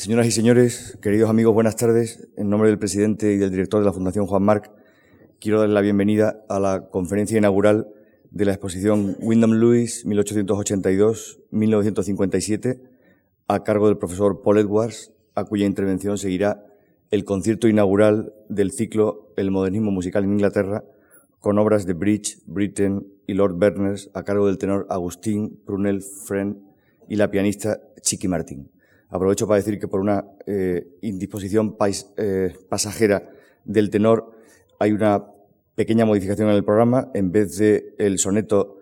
Señoras y señores, queridos amigos, buenas tardes. En nombre del presidente y del director de la Fundación Juan Marc, quiero darle la bienvenida a la conferencia inaugural de la exposición Wyndham Lewis 1882-1957 a cargo del profesor Paul Edwards, a cuya intervención seguirá el concierto inaugural del ciclo El modernismo musical en Inglaterra con obras de Bridge, Britten y Lord Berners a cargo del tenor Agustín Prunel Friend y la pianista Chiqui Martin. Aprovecho para decir que por una eh, indisposición eh, pasajera del tenor hay una pequeña modificación en el programa. En vez de el soneto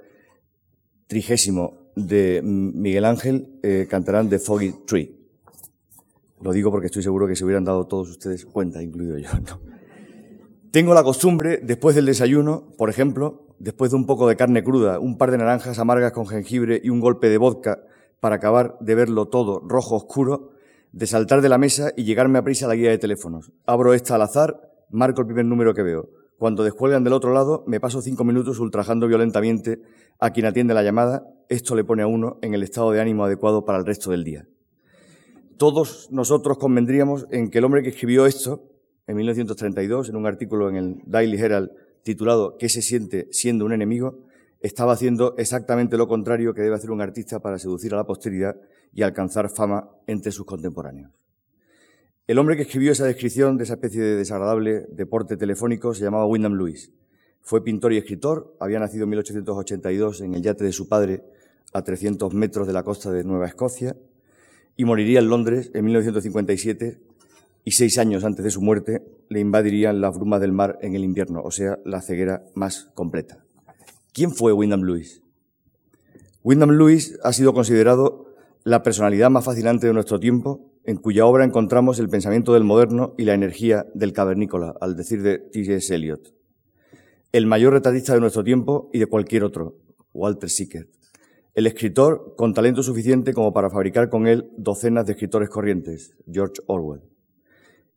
trigésimo de Miguel Ángel, eh, cantarán The Foggy Tree. Lo digo porque estoy seguro que se hubieran dado todos ustedes cuenta, incluido yo. Tengo la costumbre, después del desayuno, por ejemplo, después de un poco de carne cruda, un par de naranjas amargas con jengibre y un golpe de vodka, para acabar de verlo todo rojo oscuro, de saltar de la mesa y llegarme a prisa a la guía de teléfonos. Abro esta al azar, marco el primer número que veo. Cuando descuelgan del otro lado, me paso cinco minutos ultrajando violentamente a quien atiende la llamada. Esto le pone a uno en el estado de ánimo adecuado para el resto del día. Todos nosotros convendríamos en que el hombre que escribió esto, en 1932, en un artículo en el Daily Herald titulado ¿Qué se siente siendo un enemigo?, estaba haciendo exactamente lo contrario que debe hacer un artista para seducir a la posteridad y alcanzar fama entre sus contemporáneos. El hombre que escribió esa descripción de esa especie de desagradable deporte telefónico se llamaba Wyndham Lewis. Fue pintor y escritor, había nacido en 1882 en el yate de su padre a 300 metros de la costa de Nueva Escocia y moriría en Londres en 1957 y seis años antes de su muerte le invadirían las brumas del mar en el invierno, o sea, la ceguera más completa. ¿Quién fue Wyndham Lewis? Wyndham Lewis ha sido considerado la personalidad más fascinante de nuestro tiempo, en cuya obra encontramos el pensamiento del moderno y la energía del cavernícola, al decir de T.S. Eliot. El mayor retratista de nuestro tiempo y de cualquier otro, Walter Sickert. El escritor con talento suficiente como para fabricar con él docenas de escritores corrientes, George Orwell.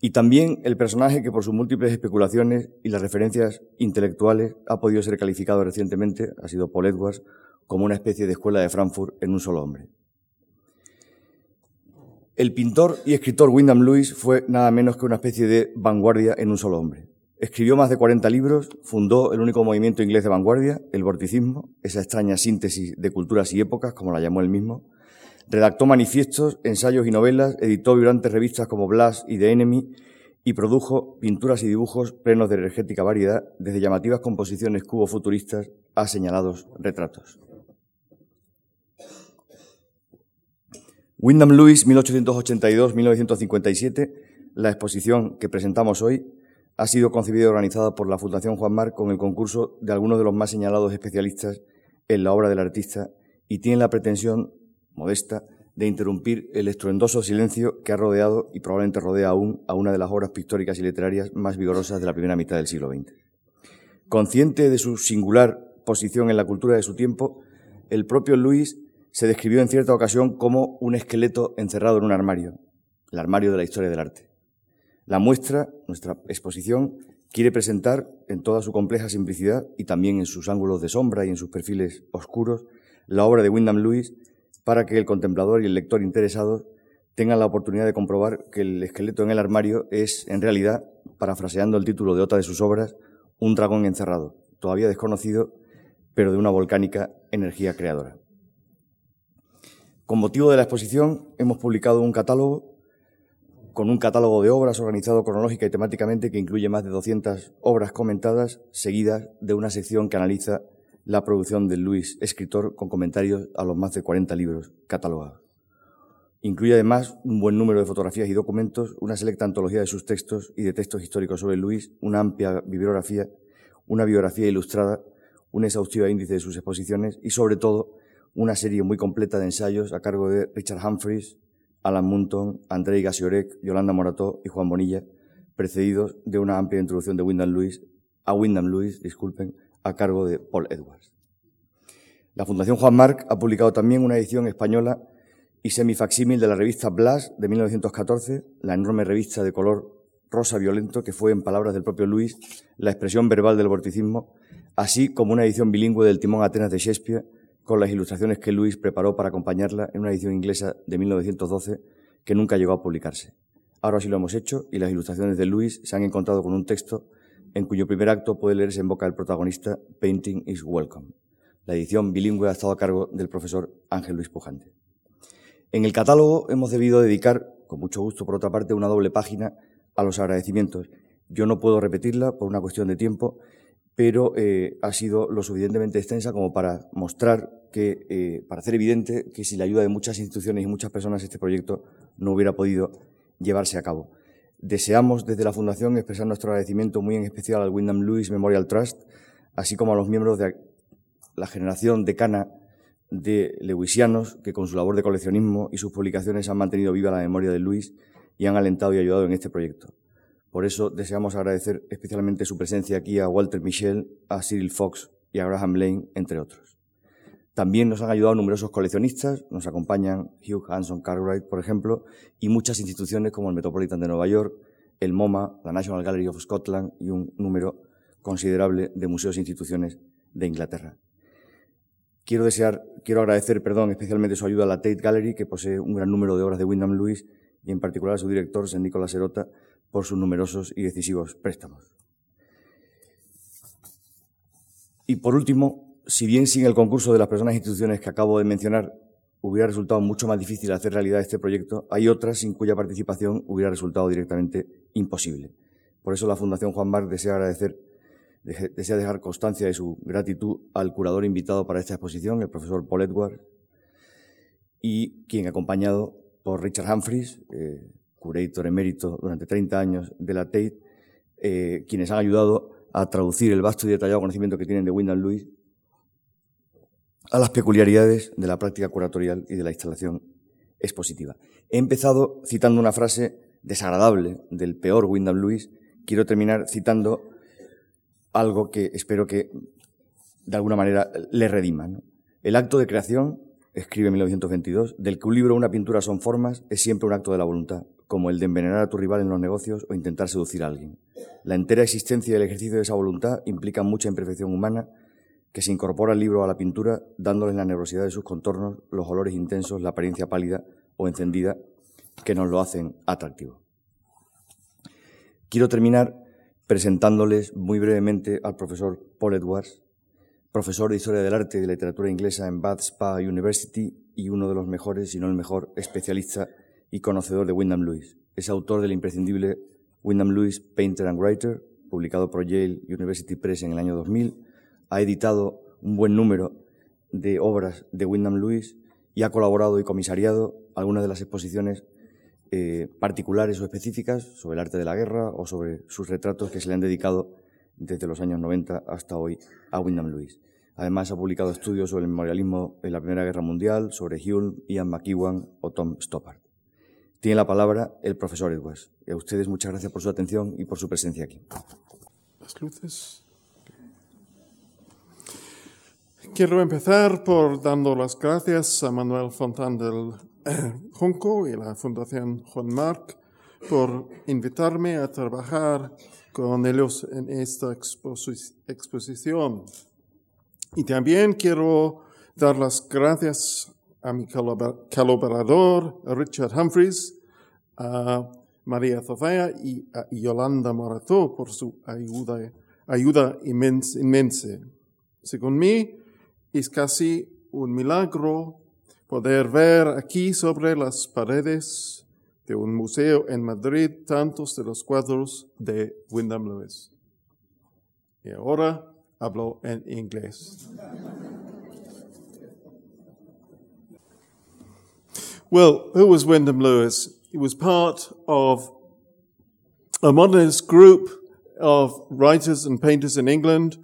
Y también el personaje que por sus múltiples especulaciones y las referencias intelectuales ha podido ser calificado recientemente, ha sido Paul Edwards, como una especie de escuela de Frankfurt en un solo hombre. El pintor y escritor Wyndham Lewis fue nada menos que una especie de vanguardia en un solo hombre. Escribió más de 40 libros, fundó el único movimiento inglés de vanguardia, el vorticismo, esa extraña síntesis de culturas y épocas, como la llamó él mismo, Redactó manifiestos, ensayos y novelas, editó vibrantes revistas como Blast y The Enemy y produjo pinturas y dibujos plenos de energética variedad, desde llamativas composiciones cubo-futuristas a señalados retratos. Wyndham Lewis, 1882-1957, la exposición que presentamos hoy, ha sido concebida y organizada por la Fundación Juan Mar con el concurso de algunos de los más señalados especialistas en la obra del artista y tiene la pretensión modesta, de interrumpir el estruendoso silencio que ha rodeado y probablemente rodea aún a una de las obras pictóricas y literarias más vigorosas de la primera mitad del siglo XX. Consciente de su singular posición en la cultura de su tiempo, el propio Luis se describió en cierta ocasión como un esqueleto encerrado en un armario, el armario de la historia del arte. La muestra, nuestra exposición, quiere presentar en toda su compleja simplicidad y también en sus ángulos de sombra y en sus perfiles oscuros la obra de Wyndham Lewis para que el contemplador y el lector interesado tengan la oportunidad de comprobar que el esqueleto en el armario es, en realidad, parafraseando el título de otra de sus obras, un dragón encerrado, todavía desconocido, pero de una volcánica energía creadora. Con motivo de la exposición, hemos publicado un catálogo con un catálogo de obras organizado cronológica y temáticamente que incluye más de 200 obras comentadas, seguidas de una sección que analiza la producción de Luis, escritor, con comentarios a los más de 40 libros catalogados. Incluye además un buen número de fotografías y documentos, una selecta antología de sus textos y de textos históricos sobre Luis, una amplia bibliografía, una biografía ilustrada, un exhaustivo índice de sus exposiciones y, sobre todo, una serie muy completa de ensayos a cargo de Richard Humphreys, Alan Munton, Andrei Gasiorek, Yolanda Morató y Juan Bonilla, precedidos de una amplia introducción de Wyndham Lewis, a Wyndham Lewis, disculpen, a cargo de Paul Edwards. La Fundación Juan Marc ha publicado también una edición española y semifacsímil de la revista Blas de 1914, la enorme revista de color rosa violento que fue, en palabras del propio Luis, la expresión verbal del vorticismo, así como una edición bilingüe del Timón Atenas de Shakespeare, con las ilustraciones que Luis preparó para acompañarla en una edición inglesa de 1912 que nunca llegó a publicarse. Ahora sí lo hemos hecho y las ilustraciones de Luis se han encontrado con un texto en cuyo primer acto puede leerse en boca del protagonista Painting is Welcome. La edición bilingüe ha estado a cargo del profesor Ángel Luis Pujante. En el catálogo hemos debido dedicar, con mucho gusto por otra parte, una doble página a los agradecimientos. Yo no puedo repetirla por una cuestión de tiempo, pero eh, ha sido lo suficientemente extensa como para mostrar que, eh, para hacer evidente que sin la ayuda de muchas instituciones y muchas personas este proyecto no hubiera podido llevarse a cabo. Deseamos desde la Fundación expresar nuestro agradecimiento muy en especial al Wyndham Lewis Memorial Trust, así como a los miembros de la generación decana de lewisianos que con su labor de coleccionismo y sus publicaciones han mantenido viva la memoria de Luis y han alentado y ayudado en este proyecto. Por eso deseamos agradecer especialmente su presencia aquí a Walter Michel, a Cyril Fox y a Graham Lane, entre otros. También nos han ayudado numerosos coleccionistas, nos acompañan Hugh Hanson Cartwright, por ejemplo, y muchas instituciones como el Metropolitan de Nueva York, el MoMA, la National Gallery of Scotland y un número considerable de museos e instituciones de Inglaterra. Quiero desear, quiero agradecer, perdón, especialmente su ayuda a la Tate Gallery, que posee un gran número de obras de Wyndham Lewis, y en particular a su director, San Nicolás Serota, por sus numerosos y decisivos préstamos. Y por último, si bien sin el concurso de las personas e instituciones que acabo de mencionar hubiera resultado mucho más difícil hacer realidad este proyecto, hay otras sin cuya participación hubiera resultado directamente imposible. Por eso la Fundación Juan Marc desea agradecer, desea dejar constancia de su gratitud al curador invitado para esta exposición, el profesor Paul Edwards, y quien acompañado por Richard Humphries, eh, curator emérito durante 30 años de la Tate, eh, quienes han ayudado a traducir el vasto y detallado conocimiento que tienen de Wyndham Lewis a las peculiaridades de la práctica curatorial y de la instalación expositiva. He empezado citando una frase desagradable del peor Wyndham Lewis. Quiero terminar citando algo que espero que de alguna manera le redima. El acto de creación, escribe en 1922, del que un libro o una pintura son formas, es siempre un acto de la voluntad, como el de envenenar a tu rival en los negocios o intentar seducir a alguien. La entera existencia y el ejercicio de esa voluntad implican mucha imperfección humana que se incorpora al libro a la pintura, dándole la nervosidad de sus contornos, los olores intensos, la apariencia pálida o encendida que nos lo hacen atractivo. Quiero terminar presentándoles muy brevemente al profesor Paul Edwards, profesor de Historia del Arte y de Literatura Inglesa en Bath Spa University y uno de los mejores, si no el mejor, especialista y conocedor de Wyndham Lewis. Es autor del imprescindible Wyndham Lewis Painter and Writer, publicado por Yale University Press en el año 2000, ha editado un buen número de obras de Wyndham Lewis y ha colaborado y comisariado algunas de las exposiciones eh, particulares o específicas sobre el arte de la guerra o sobre sus retratos que se le han dedicado desde los años 90 hasta hoy a Wyndham Lewis. Además, ha publicado estudios sobre el memorialismo en la Primera Guerra Mundial, sobre Hume, Ian McEwan o Tom Stoppard. Tiene la palabra el profesor Edwards. A ustedes muchas gracias por su atención y por su presencia aquí. Las luces. Quiero empezar por dando las gracias a Manuel Fontán del eh, Junco y la Fundación Juan Marc por invitarme a trabajar con ellos en esta exposición. Y también quiero dar las gracias a mi colaborador Richard Humphreys, a María Zofea y a Yolanda Morató por su ayuda, ayuda inmensa. Según mí, es casi un milagro poder ver aquí sobre las paredes de un museo en Madrid tantos de los cuadros de Wyndham Lewis. Y ahora hablo en inglés. Well, who was Wyndham Lewis? He was part of a modernist group of writers and painters in England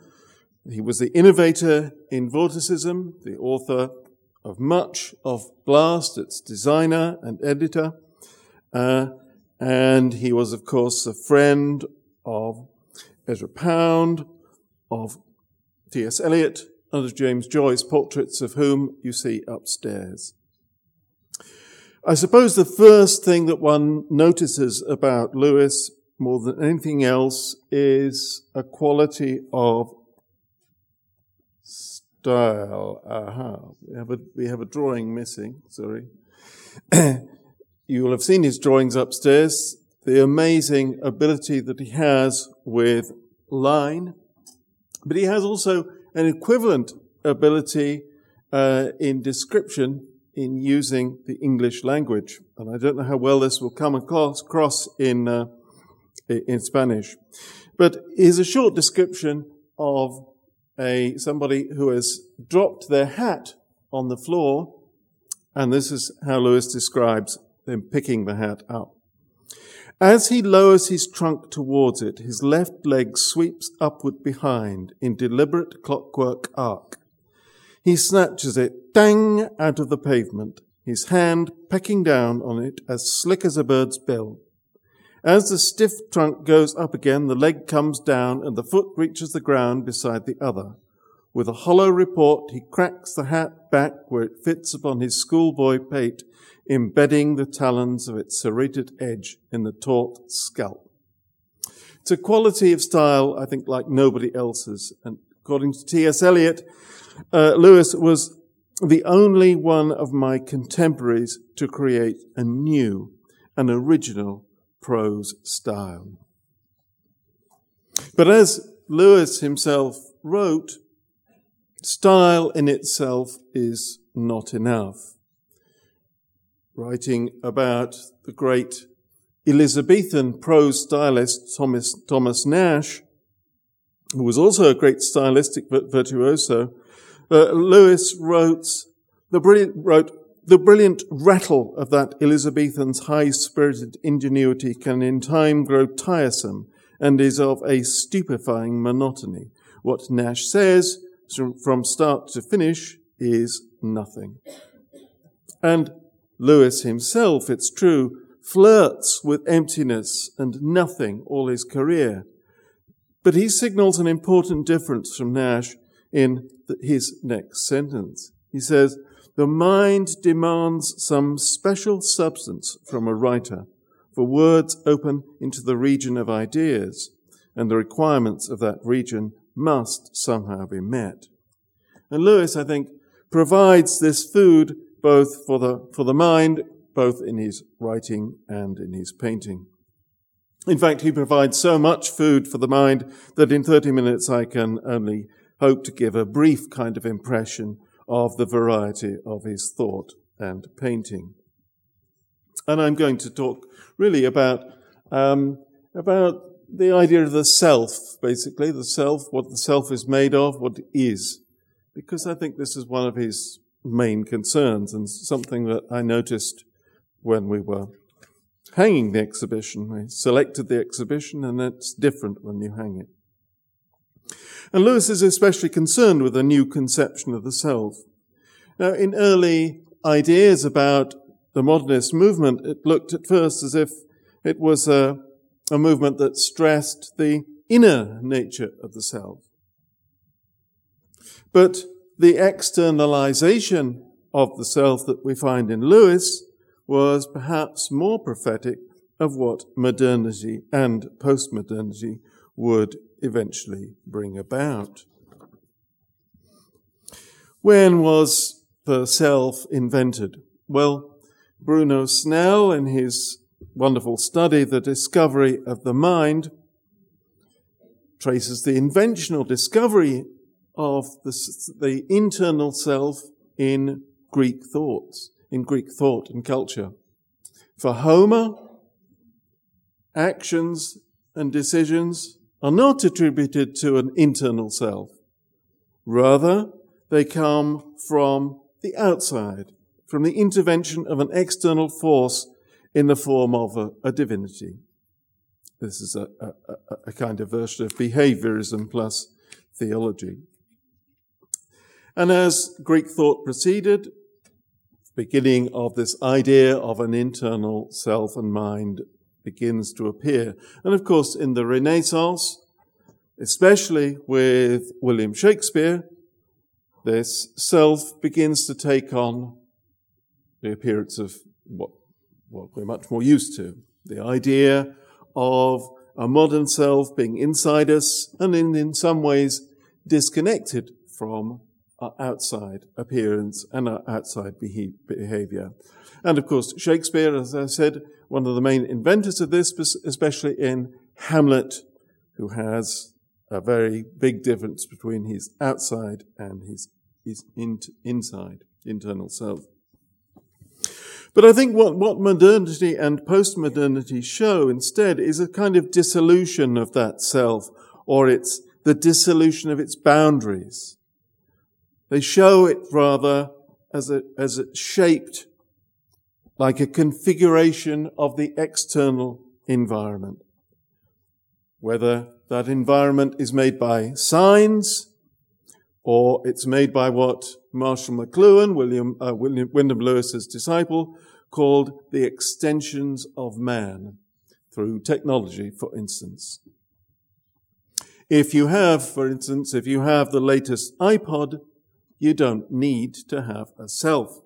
He was the innovator in vorticism, the author of much of Blast, its designer and editor. Uh, and he was, of course, a friend of Ezra Pound, of T.S. Eliot, and of James Joyce, portraits of whom you see upstairs. I suppose the first thing that one notices about Lewis more than anything else is a quality of style. Aha. We have a, we have a drawing missing, sorry. you will have seen his drawings upstairs, the amazing ability that he has with line, but he has also an equivalent ability uh, in description in using the English language. And I don't know how well this will come across, across in, uh, in Spanish. But here's a short description of a, somebody who has dropped their hat on the floor. And this is how Lewis describes them picking the hat up. As he lowers his trunk towards it, his left leg sweeps upward behind in deliberate clockwork arc. He snatches it, dang, out of the pavement, his hand pecking down on it as slick as a bird's bill. As the stiff trunk goes up again, the leg comes down and the foot reaches the ground beside the other. With a hollow report, he cracks the hat back where it fits upon his schoolboy pate, embedding the talons of its serrated edge in the taut scalp. It's a quality of style, I think, like nobody else's. And according to T.S. Eliot, uh, Lewis was the only one of my contemporaries to create a new, an original prose style. But as Lewis himself wrote, style in itself is not enough. Writing about the great Elizabethan prose stylist Thomas, Thomas Nashe, who was also a great stylistic virtuoso, uh, Lewis wrote the brilliant, wrote, the brilliant rattle of that Elizabethan's high-spirited ingenuity can in time grow tiresome and is of a stupefying monotony. What Nashe says from start to finish is nothing. And Lewis himself, it's true, flirts with emptiness and nothing all his career. But he signals an important difference from Nashe in his next sentence. He says, the mind demands some special substance from a writer, for words open into the region of ideas, and the requirements of that region must somehow be met. And Lewis, I think, provides this food both for the, for the mind, both in his writing and in his painting. In fact, he provides so much food for the mind that in 30 minutes I can only hope to give a brief kind of impression of the variety of his thought and painting. And I'm going to talk really about, um, about the idea of the self, basically, the self, what the self is made of, what is. Because I think this is one of his main concerns and something that I noticed when we were hanging the exhibition. We selected the exhibition and it's different when you hang it. And Lewis is especially concerned with a new conception of the self. Now, in early ideas about the modernist movement, it looked at first as if it was a, a movement that stressed the inner nature of the self. But the externalization of the self that we find in Lewis was perhaps more prophetic of what modernity and postmodernity would eventually bring about. When was the self invented? Well, Bruno Snell, in his wonderful study, The Discovery of the Mind, traces the inventional discovery of the, the internal self in Greek thoughts, in Greek thought and culture. For Homer, actions and decisions are not attributed to an internal self. Rather, they come from the outside, from the intervention of an external force in the form of a, a divinity. This is a, a, a, kind of version of behaviorism plus theology. And as Greek thought proceeded, beginning of this idea of an internal self and mind begins to appear. And of course, in the Renaissance, especially with William Shakespeare, this self begins to take on the appearance of what, what we're much more used to. The idea of a modern self being inside us and in, in some ways disconnected from our outside appearance and our outside behavior. And of course, Shakespeare, as I said, one of the main inventors of this, especially in Hamlet, who has a very big difference between his outside and his, his in, inside, internal self. But I think what, what modernity and postmodernity show instead is a kind of dissolution of that self, or it's the dissolution of its boundaries. They show it rather as a, as a shaped like a configuration of the external environment. Whether that environment is made by signs or it's made by what Marshall McLuhan, William, uh, William Wyndham Lewis's disciple, called the extensions of man through technology, for instance. If you have, for instance, if you have the latest iPod, you don't need to have a self.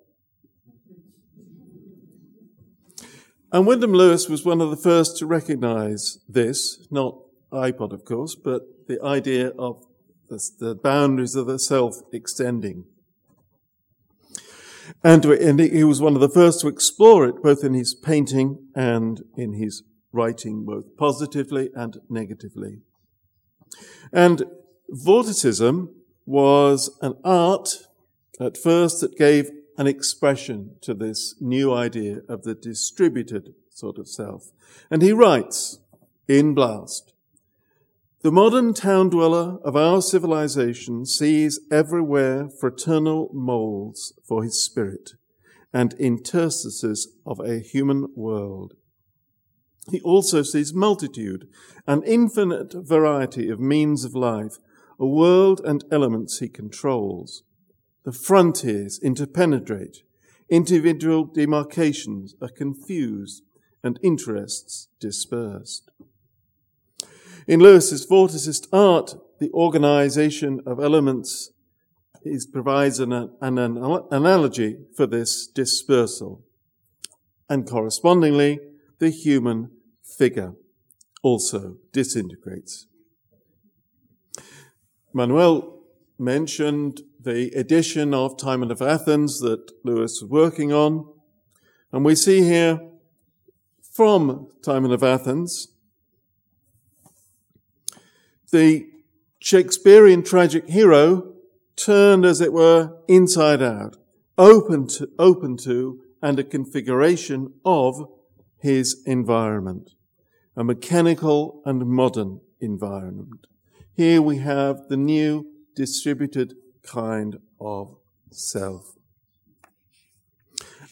And Wyndham Lewis was one of the first to recognize this, not iPod, of course, but the idea of the, the boundaries of the self extending. And, and he was one of the first to explore it, both in his painting and in his writing, both positively and negatively. And Vorticism was an art at first that gave an expression to this new idea of the distributed sort of self. And he writes in Blast, the modern town dweller of our civilization sees everywhere fraternal molds for his spirit and interstices of a human world. He also sees multitude, an infinite variety of means of life, a world and elements he controls. The frontiers interpenetrate, individual demarcations are confused, and interests dispersed. In Lewis's Vorticist art, the organization of elements is, provides an, an, an analogy for this dispersal. And correspondingly, the human figure also disintegrates. Manuel mentioned the edition of Timon of Athens that Lewis was working on. And we see here from Timon of Athens the Shakespearean tragic hero turned, as it were, inside out, open to, open to and a configuration of his environment, a mechanical and modern environment. Here we have the new distributed kind of self.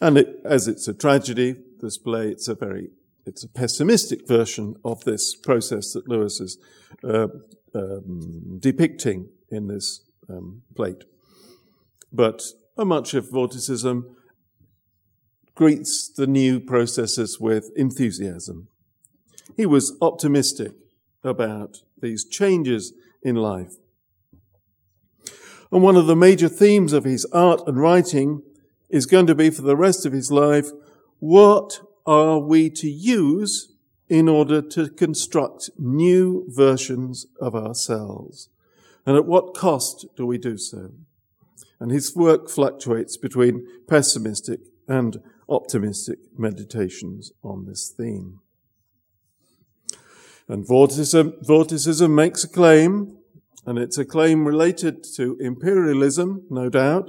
And it, as it's a tragedy, this play, it's a very it's a pessimistic version of this process that Lewis is uh, um, depicting in this um, plate. But a much of Vorticism greets the new processes with enthusiasm. He was optimistic about these changes in life. And one of the major themes of his art and writing is going to be for the rest of his life, what are we to use in order to construct new versions of ourselves? And at what cost do we do so? And his work fluctuates between pessimistic and optimistic meditations on this theme. And Vorticism, makes a claim, and it's a claim related to imperialism, no doubt,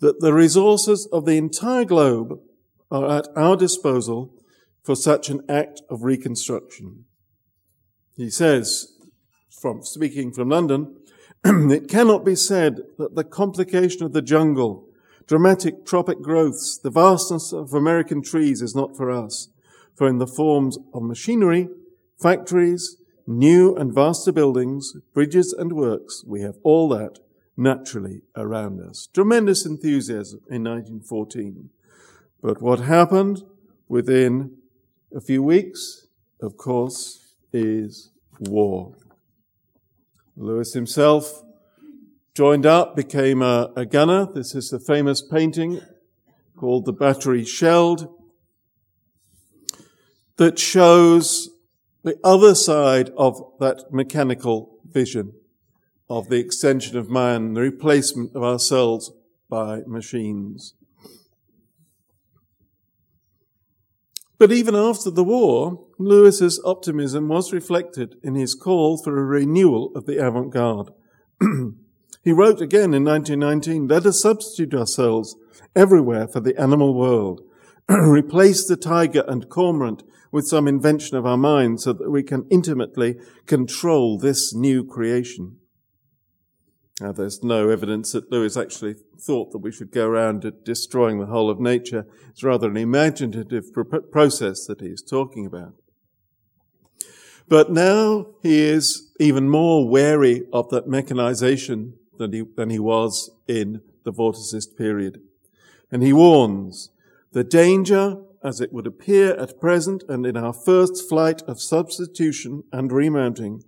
that the resources of the entire globe are at our disposal for such an act of reconstruction. He says, from speaking from London, it cannot be said that the complication of the jungle, dramatic tropic growths, the vastness of American trees is not for us, for in the forms of machinery, factories, new and vaster buildings, bridges and works, we have all that naturally around us. Tremendous enthusiasm in 1914. But what happened within a few weeks, of course, is war. Lewis himself joined up, became a, a gunner. This is the famous painting called The Battery Shelled that shows the other side of that mechanical vision. of the extension of man, the replacement of ourselves by machines. But even after the war, Lewis's optimism was reflected in his call for a renewal of the avant-garde. he wrote again in 1919, let us substitute ourselves everywhere for the animal world. Replace the tiger and cormorant with some invention of our mind so that we can intimately control this new creation. Now, there's no evidence that Lewis actually thought that we should go around destroying the whole of nature. It's rather an imaginative process that he's talking about. But now he is even more wary of that mechanization than he, than he was in the Vorticist period. And he warns the danger, as it would appear at present and in our first flight of substitution and remounting,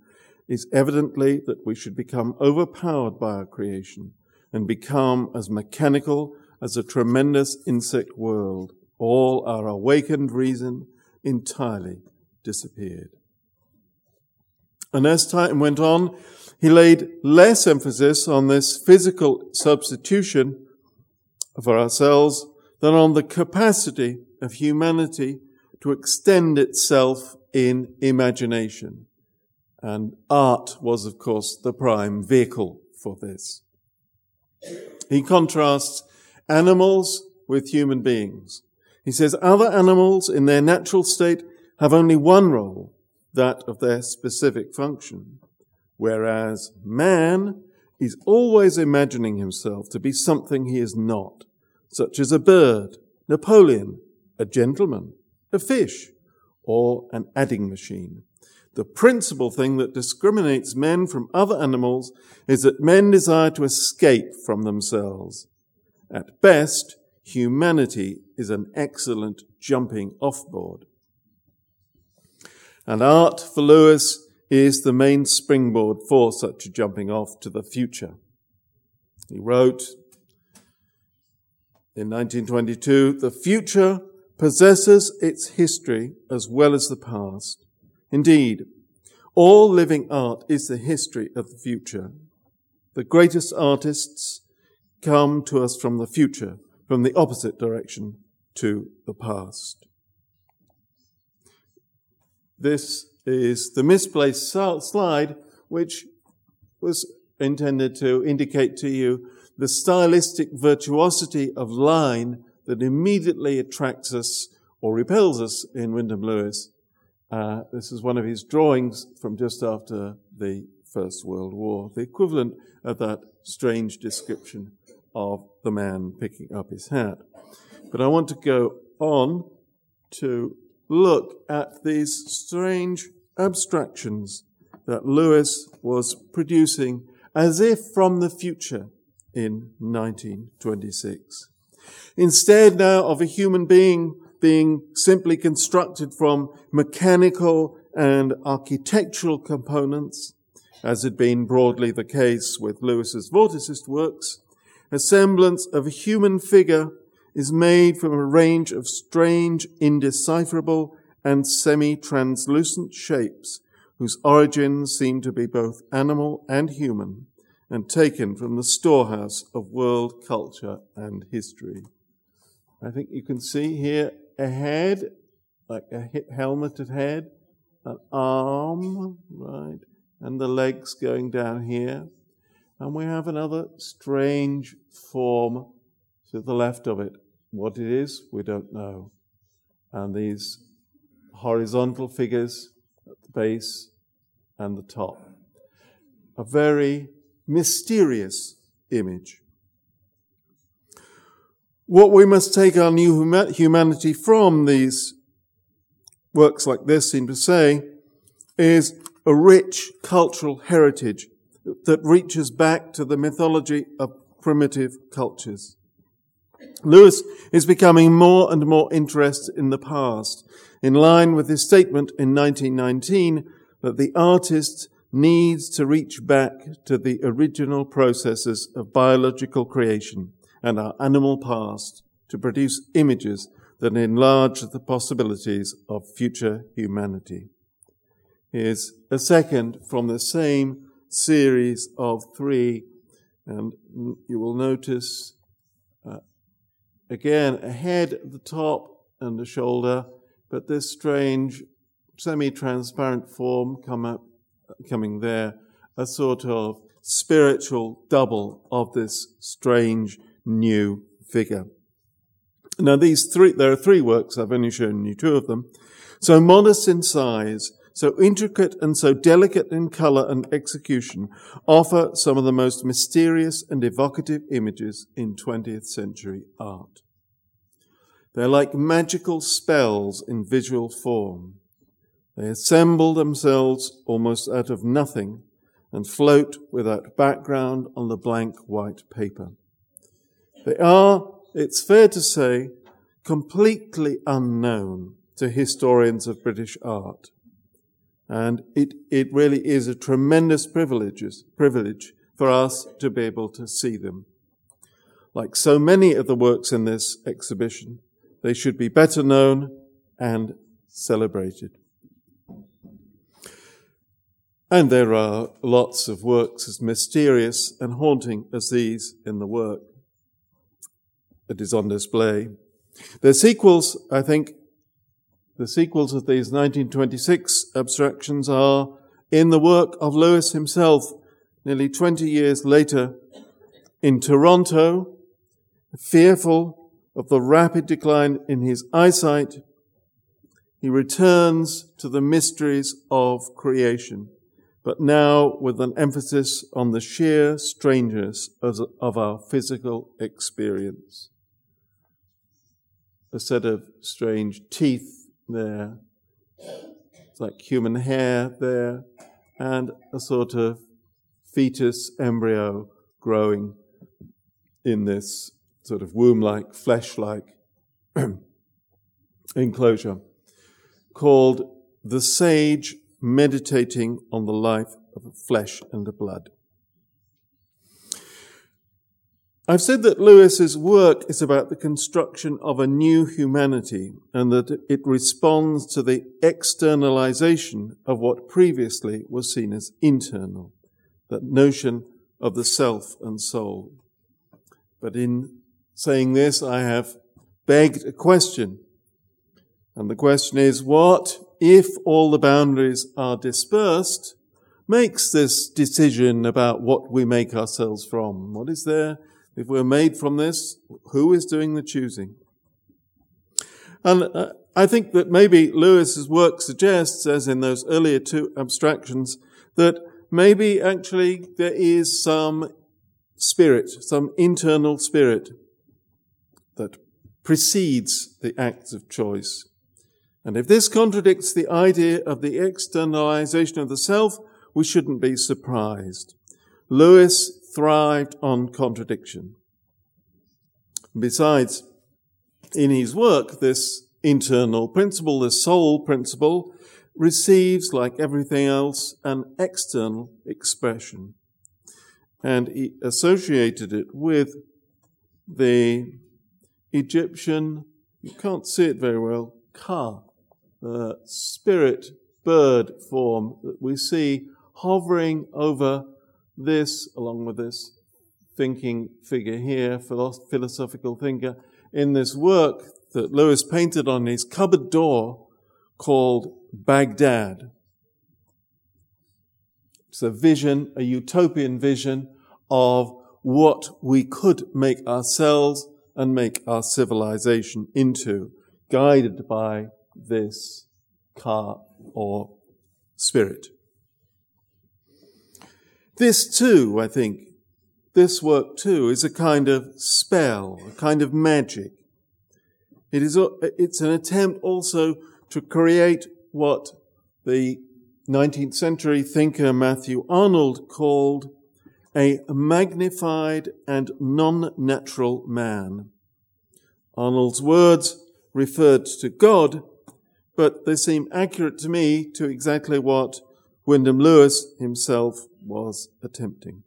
is evidently that we should become overpowered by our creation and become as mechanical as a tremendous insect world. All our awakened reason entirely disappeared. And as time went on, he laid less emphasis on this physical substitution for ourselves than on the capacity of humanity to extend itself in imagination. And art was, of course, the prime vehicle for this. He contrasts animals with human beings. He says other animals in their natural state have only one role, that of their specific function, whereas man is always imagining himself to be something he is not, such as a bird, Napoleon, a gentleman, a fish, or an adding machine. The principal thing that discriminates men from other animals is that men desire to escape from themselves. At best, humanity is an excellent jumping off board. And art for Lewis is the main springboard for such a jumping off to the future. He wrote in 1922, the future possesses its history as well as the past. Indeed, all living art is the history of the future. The greatest artists come to us from the future, from the opposite direction to the past. This is the misplaced slide, which was intended to indicate to you the stylistic virtuosity of line that immediately attracts us or repels us in Wyndham Lewis uh, this is one of his drawings from just after the First World War, the equivalent of that strange description of the man picking up his hat. But I want to go on to look at these strange abstractions that Lewis was producing as if from the future in 1926. Instead now of a human being being simply constructed from mechanical and architectural components, as had been broadly the case with Lewis's Vorticist works, a semblance of a human figure is made from a range of strange, indecipherable, and semi-translucent shapes whose origins seem to be both animal and human and taken from the storehouse of world culture and history. I think you can see here a head, like a helmeted head, an arm, right, and the legs going down here. And we have another strange form to the left of it. What it is, we don't know. And these horizontal figures at the base and the top. A very mysterious image. What we must take our new humanity from these works like this seem to say is a rich cultural heritage that reaches back to the mythology of primitive cultures. Lewis is becoming more and more interested in the past, in line with his statement in 1919 that the artist needs to reach back to the original processes of biological creation and our animal past to produce images that enlarge the possibilities of future humanity. Here's a second from the same series of three. And you will notice uh, again a head at the top and a shoulder, but this strange semi-transparent form come up, coming there, a sort of spiritual double of this strange new figure. Now these three, there are three works, I've only shown you two of them. So modest in size, so intricate and so delicate in color and execution, offer some of the most mysterious and evocative images in 20th century art. They're like magical spells in visual form. They assemble themselves almost out of nothing and float without background on the blank white paper. They are, it's fair to say, completely unknown to historians of British art. And it, it really is a tremendous privilege, privilege for us to be able to see them. Like so many of the works in this exhibition, they should be better known and celebrated. And there are lots of works as mysterious and haunting as these in the work that is on display. The sequels, I think, the sequels of these 1926 abstractions are in the work of Lewis himself nearly 20 years later in Toronto, fearful of the rapid decline in his eyesight, he returns to the mysteries of creation but now with an emphasis on the sheer strangeness of our physical experience. A set of strange teeth there, it's like human hair there, and a sort of fetus embryo growing in this sort of womb like, flesh like enclosure called the sage meditating on the life of flesh and blood. I've said that Lewis's work is about the construction of a new humanity and that it responds to the externalization of what previously was seen as internal, that notion of the self and soul. But in saying this, I have begged a question. And the question is, what if all the boundaries are dispersed, makes this decision about what we make ourselves from. What is there? If we're made from this, who is doing the choosing? And uh, I think that maybe Lewis's work suggests, as in those earlier two abstractions, that maybe actually there is some spirit, some internal spirit that precedes the acts of choice. And if this contradicts the idea of the externalization of the self, we shouldn't be surprised. Lewis thrived on contradiction. Besides, in his work, this internal principle, this soul principle, receives, like everything else, an external expression. And he associated it with the Egyptian, you can't see it very well, Ka, uh, spirit bird form that we see hovering over this, along with this thinking figure here, philosophical thinker, in this work that Lewis painted on his cupboard door called Baghdad. It's a vision, a utopian vision of what we could make ourselves and make our civilization into, guided by this Ka or spirit. This too, I think, this work too is a kind of spell, a kind of magic. It is, it's an attempt also to create what the 19th century thinker Matthew Arnold called a magnified and non-natural man. Arnold's words referred to God but they seem accurate to me to exactly what Wyndham Lewis himself was attempting.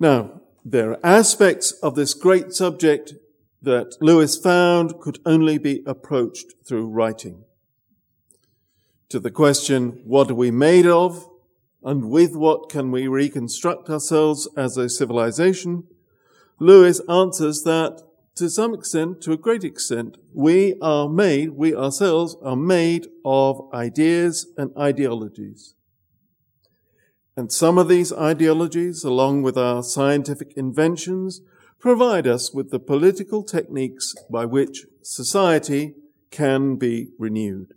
Now, there are aspects of this great subject that Lewis found could only be approached through writing. To the question, what are we made of? And with what can we reconstruct ourselves as a civilization? Lewis answers that to some extent, to a great extent, we are made, we ourselves are made of ideas and ideologies. And some of these ideologies, along with our scientific inventions, provide us with the political techniques by which society can be renewed.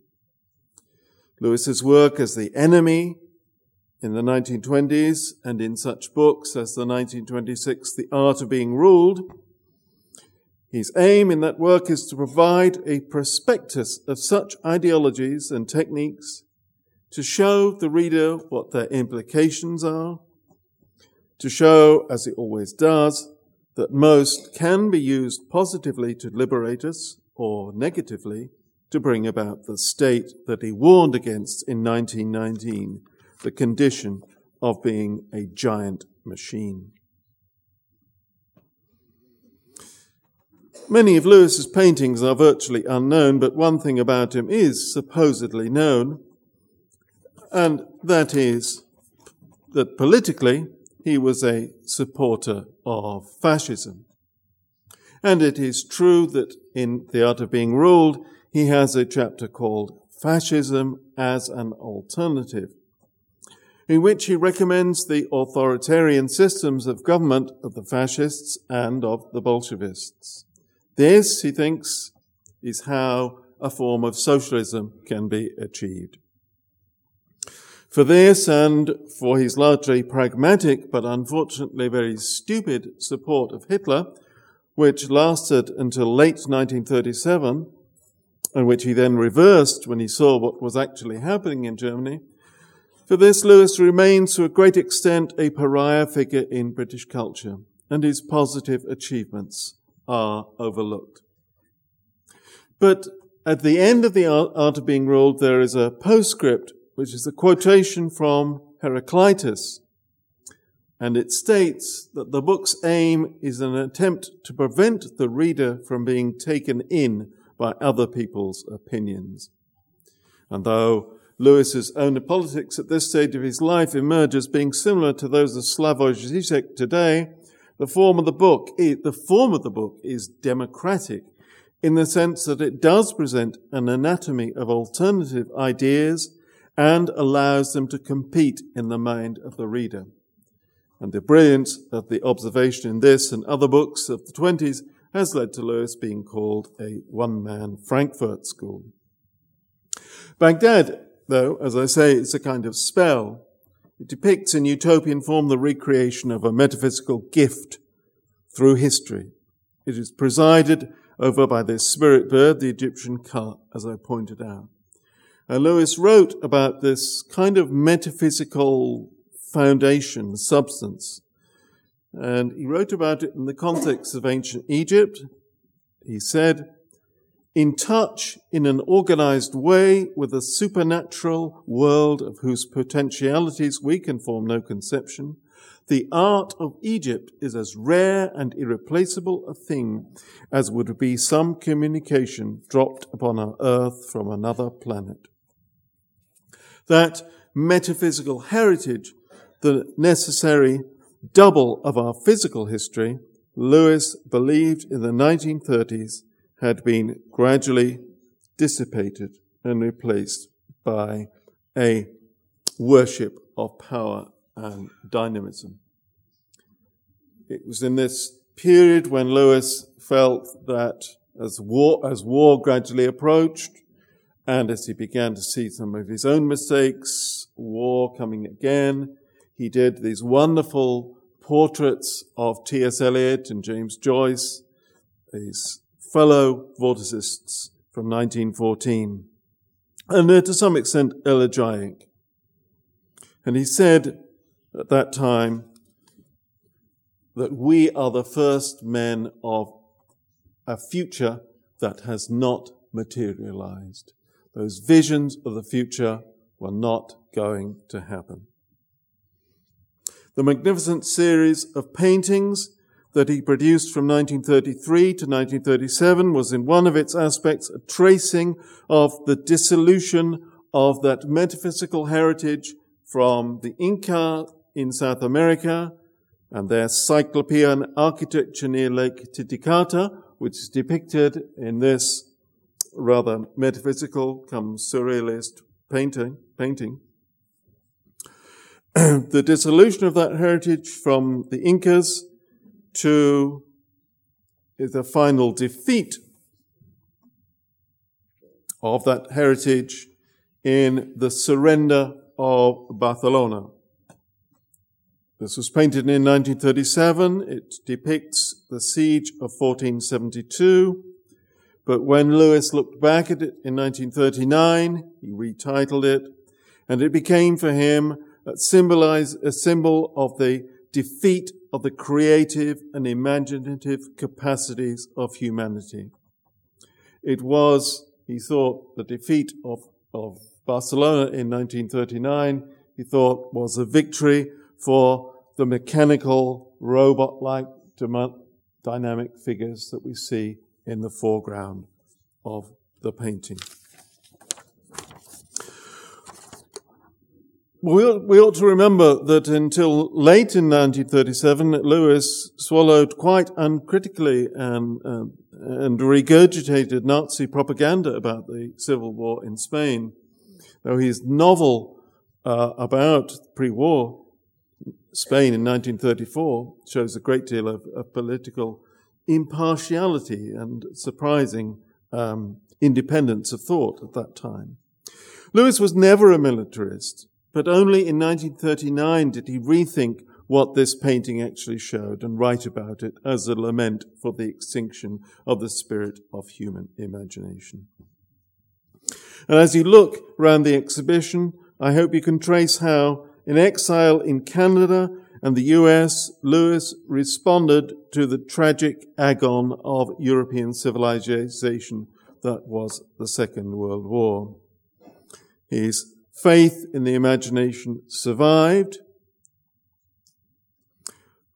Lewis's work as the enemy in the 1920s and in such books as the 1926 The Art of Being Ruled his aim in that work is to provide a prospectus of such ideologies and techniques to show the reader what their implications are, to show, as it always does, that most can be used positively to liberate us or negatively to bring about the state that he warned against in 1919, the condition of being a giant machine. Many of Lewis's paintings are virtually unknown, but one thing about him is supposedly known, and that is that politically he was a supporter of fascism. And it is true that in The Art of Being Ruled, he has a chapter called Fascism as an Alternative, in which he recommends the authoritarian systems of government of the fascists and of the Bolshevists. This, he thinks, is how a form of socialism can be achieved. For this and for his largely pragmatic but unfortunately very stupid support of Hitler, which lasted until late 1937, and which he then reversed when he saw what was actually happening in Germany, for this Lewis remains to a great extent a pariah figure in British culture, and his positive achievements are overlooked. But at the end of the art of being ruled, there is a postscript, which is a quotation from Heraclitus. And it states that the book's aim is an attempt to prevent the reader from being taken in by other people's opinions. And though Lewis's own politics at this stage of his life emerge as being similar to those of Slavoj Žižek today, the form of the book, the form of the book is democratic in the sense that it does present an anatomy of alternative ideas and allows them to compete in the mind of the reader. And the brilliance of the observation in this and other books of the 20s has led to Lewis being called a one-man Frankfurt school. Baghdad, though, as I say, is a kind of spell it depicts in utopian form the recreation of a metaphysical gift through history. It is presided over by this spirit bird, the Egyptian Ka, as I pointed out. And Lewis wrote about this kind of metaphysical foundation, substance. And he wrote about it in the context of ancient Egypt. He said, in touch in an organized way with a supernatural world of whose potentialities we can form no conception, the art of Egypt is as rare and irreplaceable a thing as would be some communication dropped upon our earth from another planet. That metaphysical heritage, the necessary double of our physical history, Lewis believed in the 1930s had been gradually dissipated and replaced by a worship of power and dynamism. It was in this period when Lewis felt that as war, as war gradually approached, and as he began to see some of his own mistakes, war coming again, he did these wonderful portraits of T.S. Eliot and James Joyce, these fellow vorticists from 1914, and they're to some extent elegiac. And he said at that time that we are the first men of a future that has not materialized. Those visions of the future were not going to happen. The magnificent series of paintings that he produced from 1933 to 1937 was in one of its aspects a tracing of the dissolution of that metaphysical heritage from the Inca in South America and their Cyclopean architecture near Lake Titicaca, which is depicted in this rather metaphysical, come surrealist painting. painting. the dissolution of that heritage from the Incas to the final defeat of that heritage in the surrender of Barcelona. This was painted in 1937. It depicts the siege of 1472. But when Lewis looked back at it in 1939, he retitled it, and it became for him a, symbolize, a symbol of the defeat of the creative and imaginative capacities of humanity. It was, he thought, the defeat of, of Barcelona in 1939, he thought was a victory for the mechanical, robot-like dynamic figures that we see in the foreground of the painting. We, ought to remember that until late in 1937, Lewis swallowed quite uncritically and, uh, and regurgitated Nazi propaganda about the civil war in Spain. Though his novel uh, about pre-war Spain in 1934 shows a great deal of, of political impartiality and surprising um, independence of thought at that time. Lewis was never a militarist. But only in 1939 did he rethink what this painting actually showed and write about it as a lament for the extinction of the spirit of human imagination. And as you look around the exhibition, I hope you can trace how, in exile in Canada and the US, Lewis responded to the tragic agon of European civilization that was the Second World War. His Faith in the imagination survived.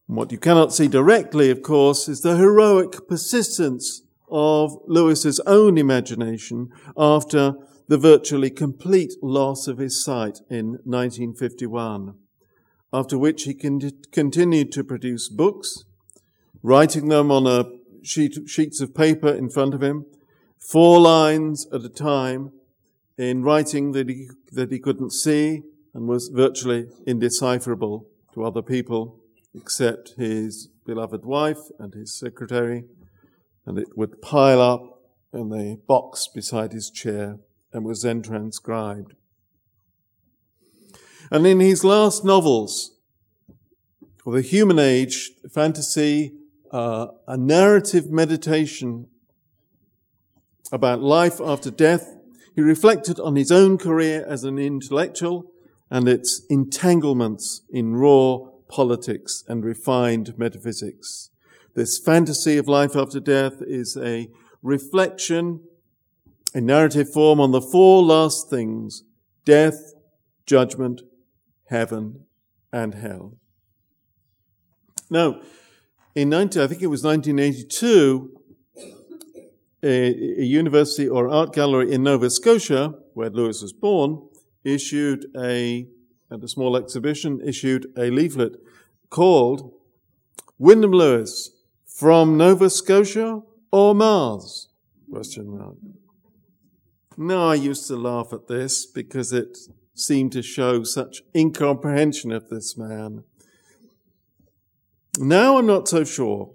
And what you cannot see directly, of course, is the heroic persistence of Lewis's own imagination after the virtually complete loss of his sight in 1951, after which he continued to produce books, writing them on a sheet, sheets of paper in front of him, four lines at a time, in writing that he, that he couldn't see and was virtually indecipherable to other people except his beloved wife and his secretary, and it would pile up in the box beside his chair and was then transcribed. And in his last novels, the human age, fantasy, uh, a narrative meditation about life after death he reflected on his own career as an intellectual and its entanglements in raw politics and refined metaphysics. This fantasy of life after death is a reflection in narrative form on the four last things, death, judgment, heaven, and hell. Now, in 19, I think it was 1982, a, a university or art gallery in Nova Scotia, where Lewis was born, issued a, at a small exhibition, issued a leaflet called Wyndham Lewis, from Nova Scotia or Mars? Question mark. Now I used to laugh at this because it seemed to show such incomprehension of this man. Now I'm not so sure.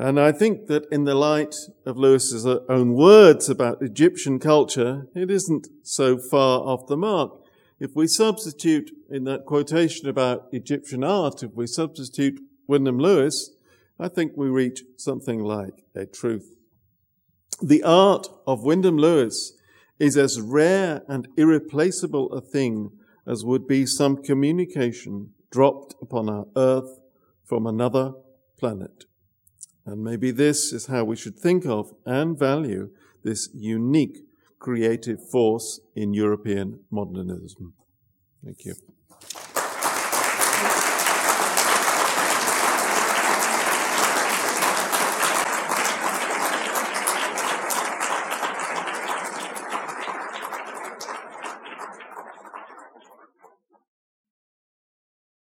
And I think that in the light of Lewis's own words about Egyptian culture, it isn't so far off the mark. If we substitute in that quotation about Egyptian art, if we substitute Wyndham Lewis, I think we reach something like a truth. The art of Wyndham Lewis is as rare and irreplaceable a thing as would be some communication dropped upon our earth from another planet. And maybe this is how we should think of and value this unique creative force in European modernism. Thank you.